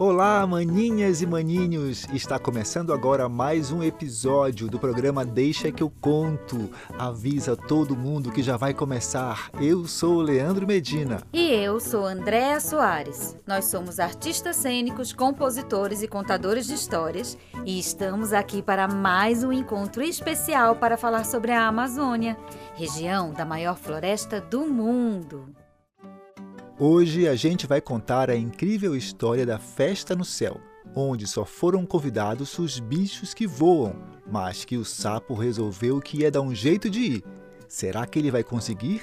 Olá, maninhas e maninhos! Está começando agora mais um episódio do programa Deixa que eu conto. Avisa todo mundo que já vai começar. Eu sou o Leandro Medina. E eu sou Andréa Soares. Nós somos artistas cênicos, compositores e contadores de histórias e estamos aqui para mais um encontro especial para falar sobre a Amazônia, região da maior floresta do mundo. Hoje a gente vai contar a incrível história da Festa no Céu, onde só foram convidados os bichos que voam, mas que o sapo resolveu que ia dar um jeito de ir. Será que ele vai conseguir?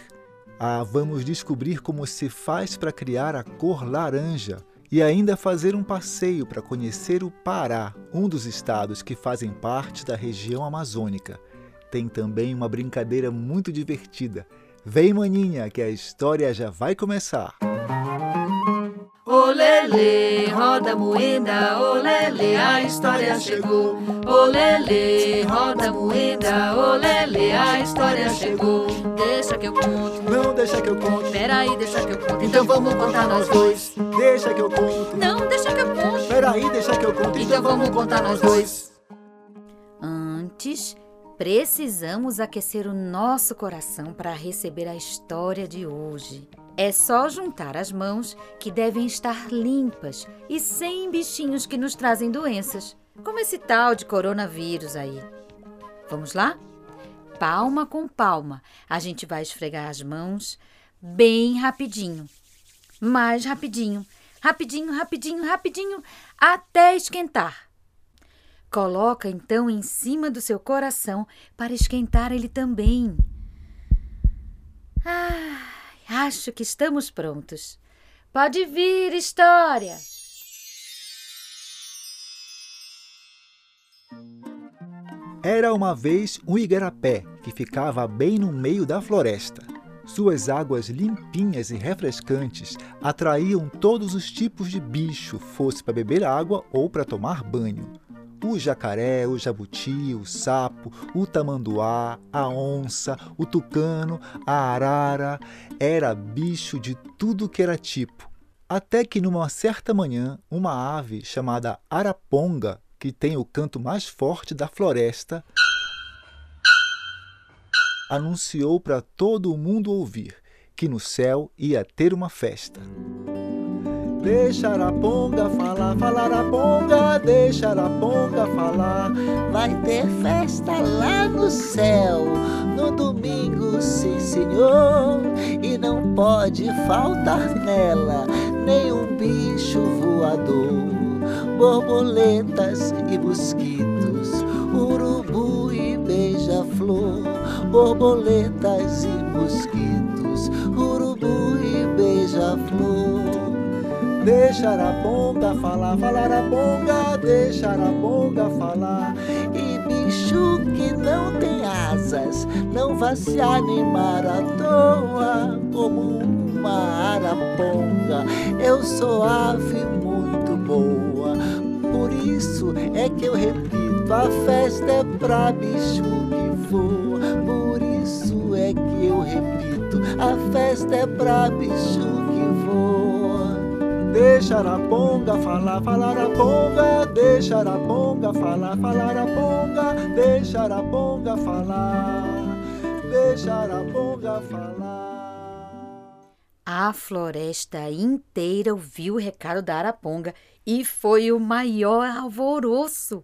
Ah, vamos descobrir como se faz para criar a cor laranja e ainda fazer um passeio para conhecer o Pará, um dos estados que fazem parte da região amazônica. Tem também uma brincadeira muito divertida Vem, maninha, que a história já vai começar. Olele, roda moeda, olele, a história chegou. Olele, roda moeda, olele, a história chegou. Deixa que eu conto. Não deixa que eu conto. Peraí, deixa que eu conto. Então vamos contar nós dois. Deixa que eu conto. Não, deixa que eu conto. Peraí, deixa que eu conto. Então vamos contar nós dois. Antes Precisamos aquecer o nosso coração para receber a história de hoje. É só juntar as mãos, que devem estar limpas e sem bichinhos que nos trazem doenças, como esse tal de coronavírus aí. Vamos lá? Palma com palma, a gente vai esfregar as mãos bem rapidinho. Mais rapidinho, rapidinho, rapidinho, rapidinho, até esquentar. Coloca então em cima do seu coração para esquentar ele também. Ah, acho que estamos prontos. Pode vir, história! Era uma vez um igarapé que ficava bem no meio da floresta. Suas águas limpinhas e refrescantes atraíam todos os tipos de bicho, fosse para beber água ou para tomar banho. O jacaré, o jabuti, o sapo, o tamanduá, a onça, o tucano, a arara, era bicho de tudo que era tipo. Até que numa certa manhã, uma ave chamada araponga, que tem o canto mais forte da floresta, anunciou para todo o mundo ouvir que no céu ia ter uma festa. Deixa a ponga falar, falar a ponga, deixa a ponga falar. Vai ter festa lá no céu, no domingo, sim senhor. E não pode faltar nela nenhum bicho voador. Borboletas e mosquitos, urubu e beija-flor. Borboletas e mosquitos, Deixa a ponga falar, falar a ponga, deixa a ponga falar. E bicho que não tem asas, não vai se animar à toa como uma araponga. Eu sou ave muito boa, por isso é que eu repito: a festa é pra bicho que voa. Por isso é que eu repito: a festa é pra bicho. Deixa a ponga falar, falar a ponga, deixa a ponga falar, falar a ponga, deixa a ponga falar, deixa a ponga falar. A floresta inteira ouviu o recado da araponga e foi o maior alvoroço.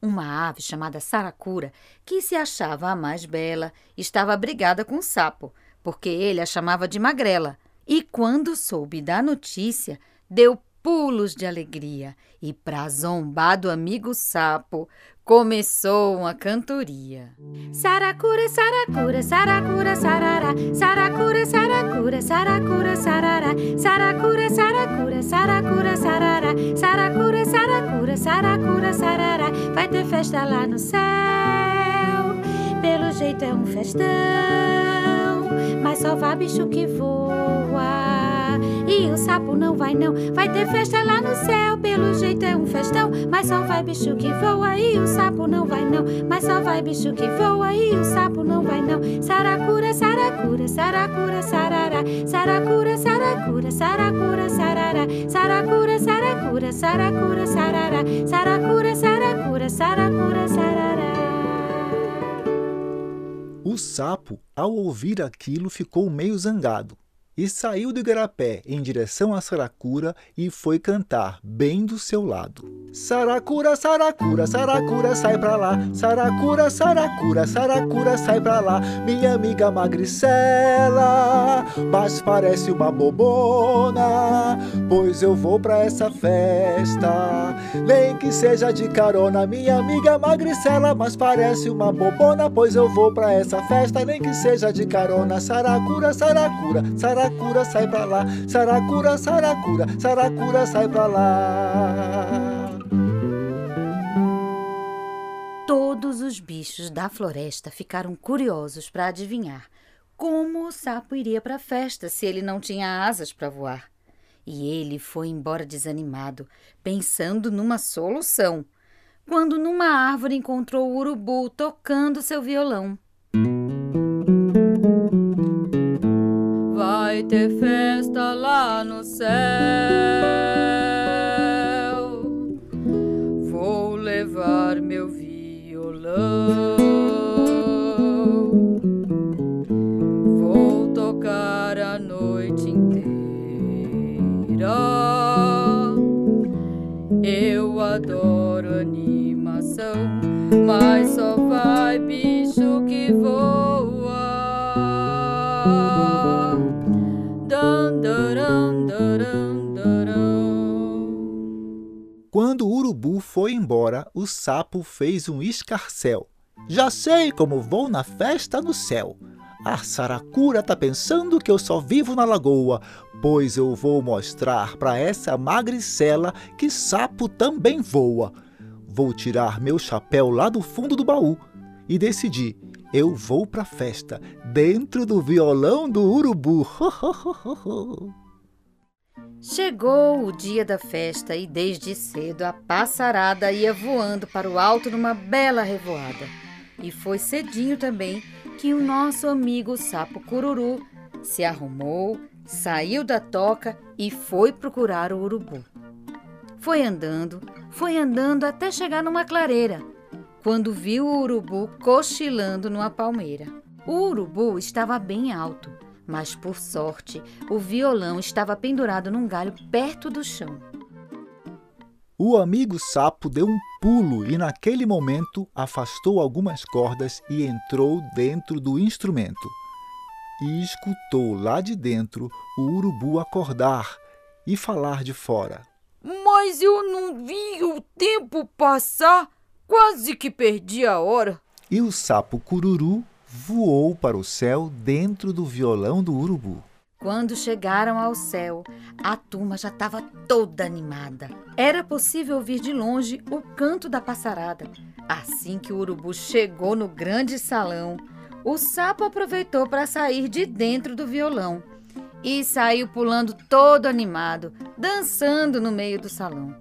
Uma ave chamada saracura, que se achava a mais bela, estava brigada com o sapo, porque ele a chamava de magrela. E quando soube da notícia, deu pulos de alegria e, para zombar do amigo sapo, começou uma cantoria. Saracura, saracura, saracura, sarará. Saracura, saracura, saracura, sarará. Saracura, saracura, saracura, sarará. Saracura, saracura, saracura, sarará. Vai ter festa lá no céu. Pelo jeito é um festão, mas só vai bicho que voa. E o sapo não vai não, vai ter festa lá no céu, pelo jeito é mas só vai bicho que voa e o sapo não vai não. Mas só vai bicho que voa e o sapo não vai não. Saracura, saracura, saracura, sarará. Saracura, saracura, saracura, sarará. Saracura, saracura, saracura, sarará. Saracura, saracura, saracura, sarará. O sapo, ao ouvir aquilo, ficou meio zangado e saiu do igarapé em direção a Saracura e foi cantar bem do seu lado. Saracura, Saracura, Saracura, sai pra lá. Saracura, Saracura, Saracura, sai pra lá. Minha amiga magricela, mas parece uma bobona, pois eu vou pra essa festa. Nem que seja de carona, minha amiga magricela, mas parece uma bobona, pois eu vou pra essa festa. Nem que seja de carona, Saracura, Saracura, Saracura. Saracura, sai pra lá. Saracura, saracura, saracura, sai pra lá. Todos os bichos da floresta ficaram curiosos para adivinhar como o sapo iria para a festa se ele não tinha asas para voar. E ele foi embora desanimado, pensando numa solução, quando numa árvore encontrou o urubu tocando seu violão. Ter festa lá no céu. Vou levar meu violão. Vou tocar a noite inteira. Eu adoro animação, mas só Quando o urubu foi embora, o sapo fez um escarcel. Já sei como vou na festa no céu. A saracura tá pensando que eu só vivo na lagoa, pois eu vou mostrar para essa magricela que sapo também voa. Vou tirar meu chapéu lá do fundo do baú e decidi, eu vou pra festa dentro do violão do urubu. Chegou o dia da festa e desde cedo a passarada ia voando para o alto numa bela revoada. E foi cedinho também que o nosso amigo sapo cururu se arrumou, saiu da toca e foi procurar o urubu. Foi andando, foi andando até chegar numa clareira, quando viu o urubu cochilando numa palmeira. O urubu estava bem alto mas por sorte o violão estava pendurado num galho perto do chão. O amigo sapo deu um pulo e, naquele momento, afastou algumas cordas e entrou dentro do instrumento. E escutou lá de dentro o urubu acordar e falar de fora. Mas eu não vi o tempo passar, quase que perdi a hora. E o sapo cururu voou para o céu dentro do violão do urubu. Quando chegaram ao céu, a turma já estava toda animada. Era possível ouvir de longe o canto da passarada. Assim que o urubu chegou no grande salão, o sapo aproveitou para sair de dentro do violão e saiu pulando todo animado, dançando no meio do salão.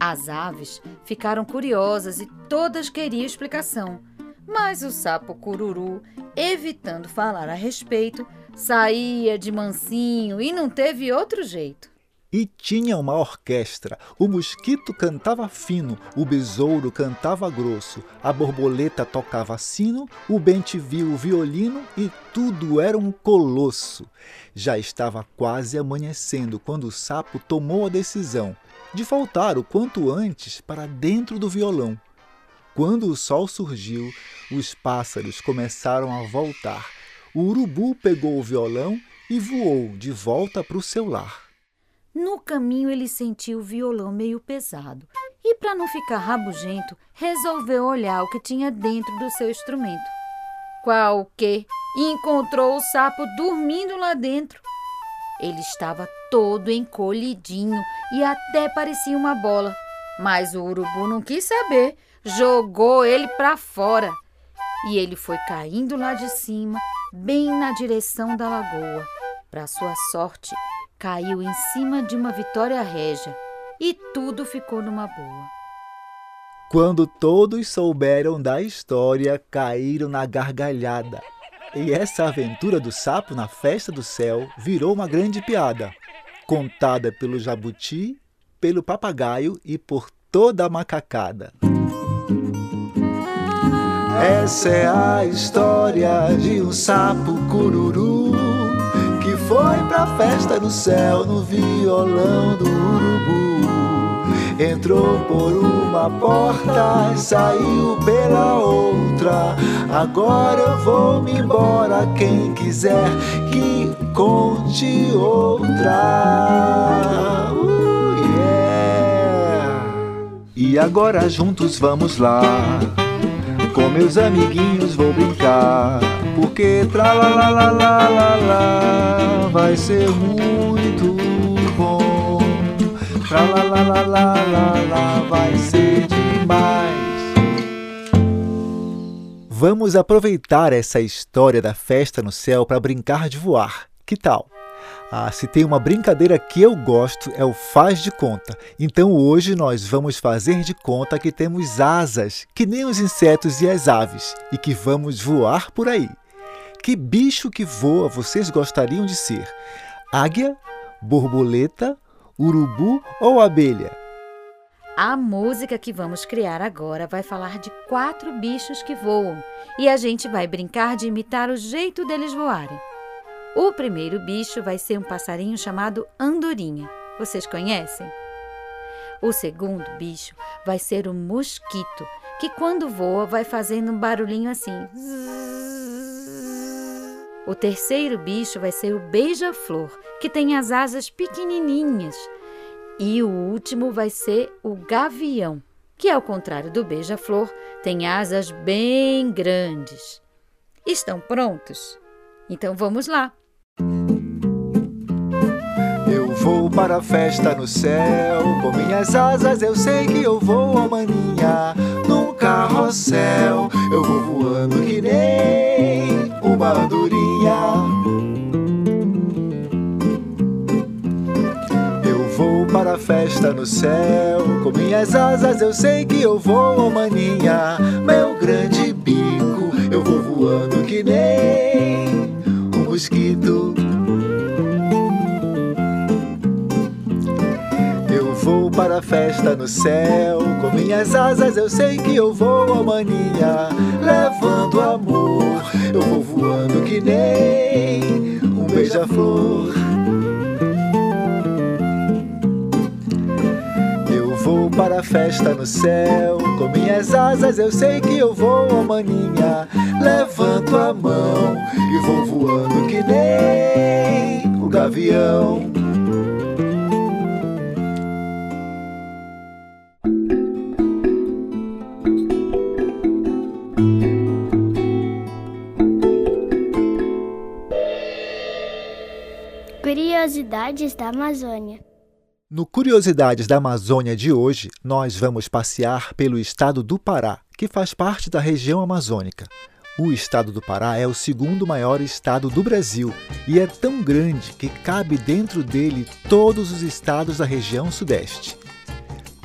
As aves ficaram curiosas e todas queriam explicação. Mas o sapo cururu, evitando falar a respeito, saía de mansinho e não teve outro jeito. E tinha uma orquestra. O mosquito cantava fino, o besouro cantava grosso, a borboleta tocava sino, o bente-viu o violino e tudo era um colosso. Já estava quase amanhecendo quando o sapo tomou a decisão de voltar o quanto antes para dentro do violão. Quando o sol surgiu, os pássaros começaram a voltar. O urubu pegou o violão e voou de volta para o seu lar. No caminho, ele sentiu o violão meio pesado e, para não ficar rabugento, resolveu olhar o que tinha dentro do seu instrumento. Qual que encontrou o sapo dormindo lá dentro. Ele estava todo encolhidinho e até parecia uma bola, mas o urubu não quis saber jogou ele para fora e ele foi caindo lá de cima, bem na direção da lagoa. Para sua sorte, caiu em cima de uma vitória régia e tudo ficou numa boa. Quando todos souberam da história, caíram na gargalhada. E essa aventura do sapo na festa do céu virou uma grande piada, contada pelo jabuti, pelo papagaio e por toda a macacada. Essa é a história de um sapo cururu que foi pra festa no céu no violão do urubu. Entrou por uma porta e saiu pela outra. Agora eu vou me embora. Quem quiser que conte outra. Uh, yeah. E agora juntos vamos lá. Com meus amiguinhos vou brincar. Porque tra la la la la la la vai ser muito bom. Tra la la la la la la vai ser demais. Vamos aproveitar essa história da festa no céu para brincar de voar. Que tal? Ah, se tem uma brincadeira que eu gosto é o faz de conta. Então hoje nós vamos fazer de conta que temos asas, que nem os insetos e as aves, e que vamos voar por aí. Que bicho que voa vocês gostariam de ser? Águia, borboleta, urubu ou abelha? A música que vamos criar agora vai falar de quatro bichos que voam e a gente vai brincar de imitar o jeito deles voarem. O primeiro bicho vai ser um passarinho chamado andorinha. Vocês conhecem? O segundo bicho vai ser o mosquito, que quando voa vai fazendo um barulhinho assim. O terceiro bicho vai ser o beija-flor, que tem as asas pequenininhas. E o último vai ser o gavião, que ao contrário do beija-flor, tem asas bem grandes. Estão prontos? Então vamos lá! Vou para a festa no céu, com minhas asas eu sei que eu vou, oh maninha, num carrossel. Eu vou voando que nem uma andorinha. Eu vou para a festa no céu, com minhas asas eu sei que eu vou, oh maninha, meu grande bico. Eu vou voando que nem um mosquito. Para a festa no céu. Com minhas asas eu sei que eu vou, oh maninha, levando amor. Eu vou voando que nem um beija-flor. Eu vou para a festa no céu. Com minhas asas eu sei que eu vou, oh maninha, levanto a mão e vou voando que nem o gavião. Curiosidades da Amazônia. No Curiosidades da Amazônia de hoje, nós vamos passear pelo estado do Pará, que faz parte da região amazônica. O estado do Pará é o segundo maior estado do Brasil e é tão grande que cabe dentro dele todos os estados da região Sudeste.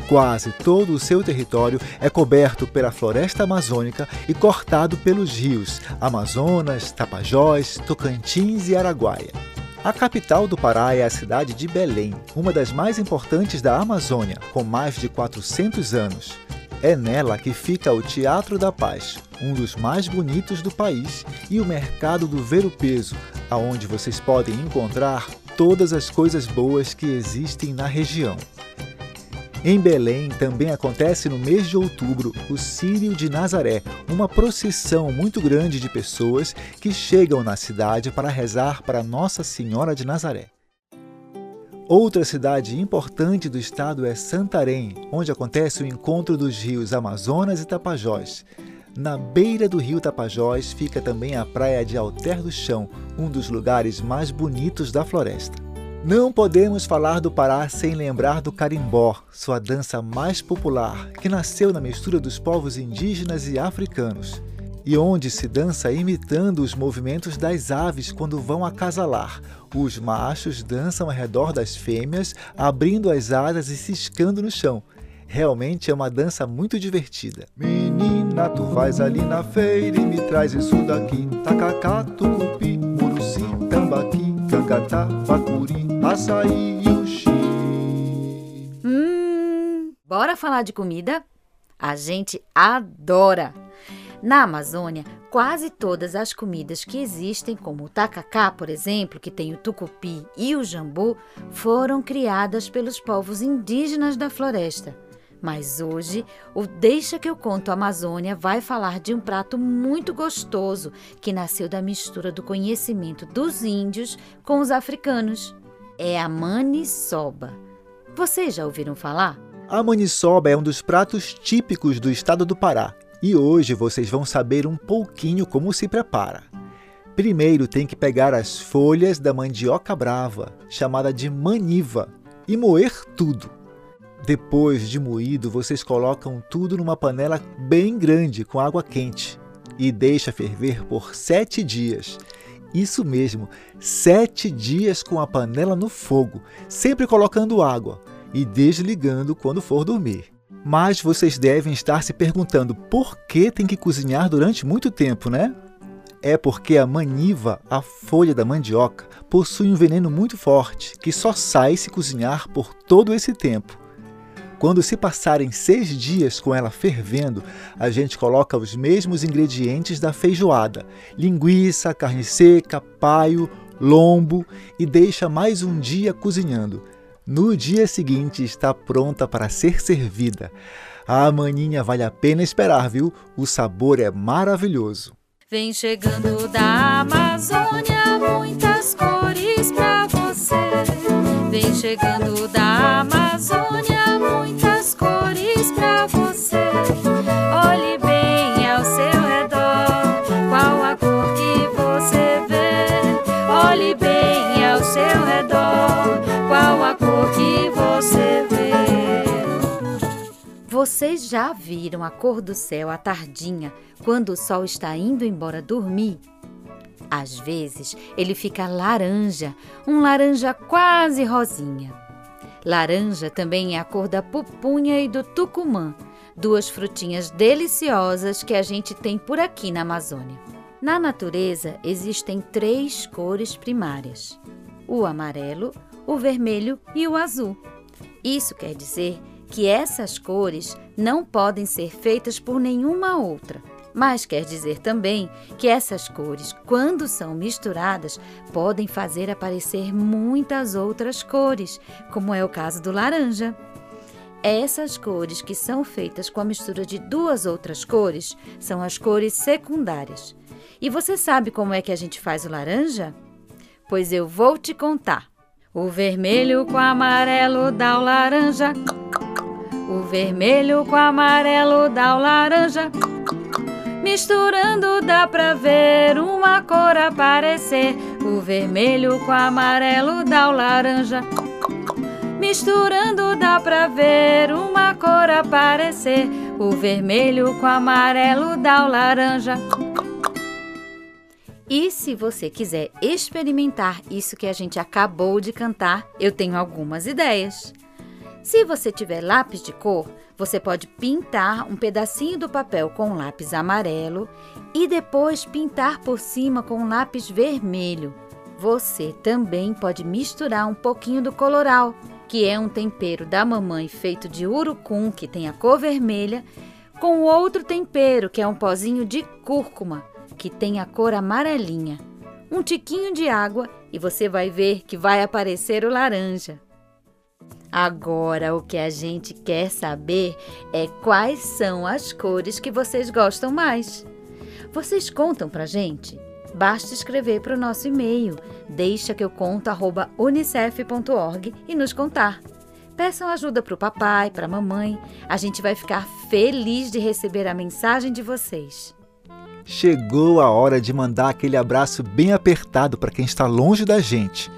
Quase todo o seu território é coberto pela floresta amazônica e cortado pelos rios Amazonas, Tapajós, Tocantins e Araguaia. A capital do Pará é a cidade de Belém, uma das mais importantes da Amazônia, com mais de 400 anos. É nela que fica o Teatro da Paz, um dos mais bonitos do país, e o Mercado do Ver Peso, aonde vocês podem encontrar todas as coisas boas que existem na região. Em Belém também acontece no mês de outubro o Círio de Nazaré, uma procissão muito grande de pessoas que chegam na cidade para rezar para Nossa Senhora de Nazaré. Outra cidade importante do estado é Santarém, onde acontece o encontro dos rios Amazonas e Tapajós. Na beira do rio Tapajós fica também a praia de Alter do Chão, um dos lugares mais bonitos da floresta. Não podemos falar do Pará sem lembrar do carimbó, sua dança mais popular, que nasceu na mistura dos povos indígenas e africanos, e onde se dança imitando os movimentos das aves quando vão acasalar. Os machos dançam ao redor das fêmeas, abrindo as asas e ciscando no chão. Realmente é uma dança muito divertida. Menina, tu vais ali na feira e me traz isso daqui. Tacacá, tucupi, muruci, tambaqui, cangatá, bacuri, açaí e uxi. Hum, bora falar de comida? A gente adora! Na Amazônia, quase todas as comidas que existem, como o tacacá, por exemplo, que tem o tucupi e o jambu, foram criadas pelos povos indígenas da floresta. Mas hoje, o Deixa que eu conto Amazônia vai falar de um prato muito gostoso que nasceu da mistura do conhecimento dos índios com os africanos. É a maniçoba. Vocês já ouviram falar? A maniçoba é um dos pratos típicos do estado do Pará e hoje vocês vão saber um pouquinho como se prepara. Primeiro tem que pegar as folhas da mandioca brava, chamada de maniva, e moer tudo. Depois de moído, vocês colocam tudo numa panela bem grande com água quente e deixa ferver por sete dias. Isso mesmo, sete dias com a panela no fogo, sempre colocando água e desligando quando for dormir. Mas vocês devem estar se perguntando por que tem que cozinhar durante muito tempo, né? É porque a maniva, a folha da mandioca, possui um veneno muito forte que só sai se cozinhar por todo esse tempo. Quando se passarem seis dias com ela fervendo, a gente coloca os mesmos ingredientes da feijoada: linguiça, carne seca, paio, lombo e deixa mais um dia cozinhando. No dia seguinte está pronta para ser servida. A maninha vale a pena esperar, viu? O sabor é maravilhoso. Vem chegando da Amazônia muitas cores pra você. Vem chegando da Amazônia redor, qual a cor que você vê. Vocês já viram a cor do céu à tardinha, quando o sol está indo embora dormir? Às vezes ele fica laranja, um laranja quase rosinha. Laranja também é a cor da pupunha e do tucumã, duas frutinhas deliciosas que a gente tem por aqui na Amazônia. Na natureza existem três cores primárias: o amarelo, o vermelho e o azul. Isso quer dizer que essas cores não podem ser feitas por nenhuma outra. Mas quer dizer também que essas cores, quando são misturadas, podem fazer aparecer muitas outras cores, como é o caso do laranja. Essas cores que são feitas com a mistura de duas outras cores são as cores secundárias. E você sabe como é que a gente faz o laranja? Pois eu vou te contar. O vermelho com amarelo dá o laranja. O vermelho com amarelo dá o laranja. Misturando dá pra ver uma cor aparecer. O vermelho com amarelo dá o laranja. Misturando dá pra ver uma cor aparecer. O vermelho com amarelo dá o laranja. E se você quiser experimentar isso que a gente acabou de cantar, eu tenho algumas ideias. Se você tiver lápis de cor, você pode pintar um pedacinho do papel com um lápis amarelo e depois pintar por cima com um lápis vermelho. Você também pode misturar um pouquinho do coloral, que é um tempero da mamãe feito de urucum, que tem a cor vermelha, com outro tempero, que é um pozinho de cúrcuma, que tem a cor amarelinha. Um tiquinho de água e você vai ver que vai aparecer o laranja. Agora, o que a gente quer saber é quais são as cores que vocês gostam mais. Vocês contam pra gente? Basta escrever para o nosso e-mail, deixa que eu conto unicef.org e nos contar. Peçam ajuda para o papai, para a mamãe. A gente vai ficar feliz de receber a mensagem de vocês. Chegou a hora de mandar aquele abraço bem apertado para quem está longe da gente.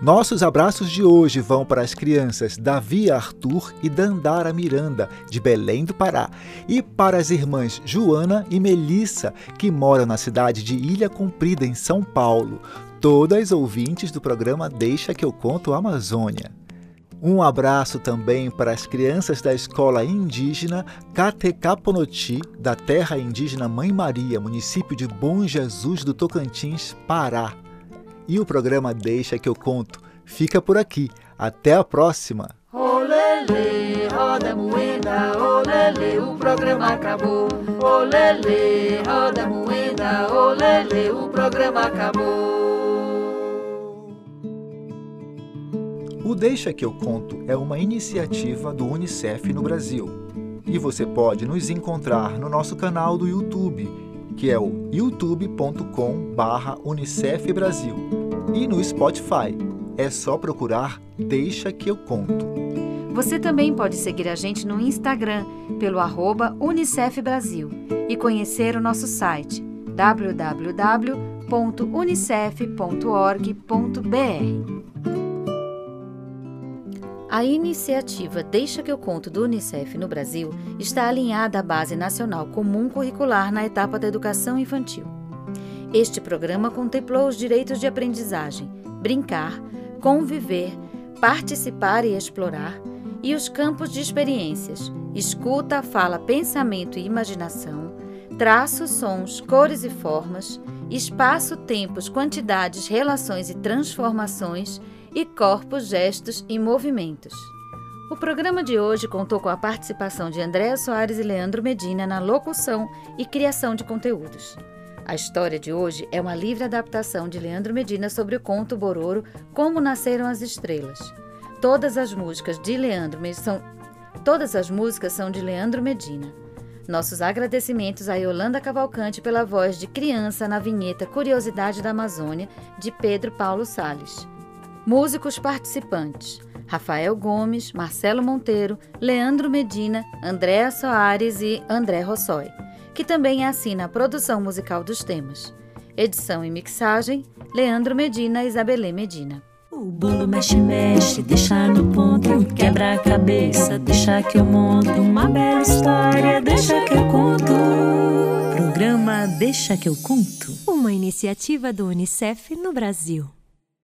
Nossos abraços de hoje vão para as crianças Davi Arthur e Dandara Miranda, de Belém do Pará, e para as irmãs Joana e Melissa, que moram na cidade de Ilha Comprida, em São Paulo, todas ouvintes do programa Deixa que eu conto Amazônia. Um abraço também para as crianças da escola indígena Catecaponoti, da terra indígena Mãe Maria, município de Bom Jesus do Tocantins, Pará. E o programa Deixa que eu conto fica por aqui. Até a próxima! Olele, roda moeda, olele, o programa acabou. Olele, roda moeda, olele, o programa acabou. Deixa que eu conto é uma iniciativa do UNICEF no Brasil. E você pode nos encontrar no nosso canal do YouTube, que é o youtube.com/unicef Brasil, e no Spotify. É só procurar Deixa que eu conto. Você também pode seguir a gente no Instagram pelo arroba Unicef Brasil e conhecer o nosso site www.unicef.org.br. A iniciativa Deixa que eu conto do Unicef no Brasil está alinhada à Base Nacional Comum Curricular na etapa da educação infantil. Este programa contemplou os direitos de aprendizagem, brincar, conviver, participar e explorar, e os campos de experiências, escuta, fala, pensamento e imaginação, traços, sons, cores e formas, espaço, tempos, quantidades, relações e transformações e corpos, gestos e movimentos. O programa de hoje contou com a participação de Andréa Soares e Leandro Medina na locução e criação de conteúdos. A história de hoje é uma livre adaptação de Leandro Medina sobre o conto Bororo Como Nasceram as Estrelas. Todas as músicas de Leandro são Todas as músicas são de Leandro Medina. Nossos agradecimentos a Yolanda Cavalcante pela voz de criança na vinheta Curiosidade da Amazônia, de Pedro Paulo Sales. Músicos participantes: Rafael Gomes, Marcelo Monteiro, Leandro Medina, Andréa Soares e André Rossoi, que também assina a produção musical dos temas. Edição e mixagem: Leandro Medina e Isabelê Medina. O bolo mexe, mexe, deixa no ponto, quebra a cabeça, deixa que eu monto uma bela história, deixa que eu conto. Programa Deixa que eu conto. Uma iniciativa do Unicef no Brasil.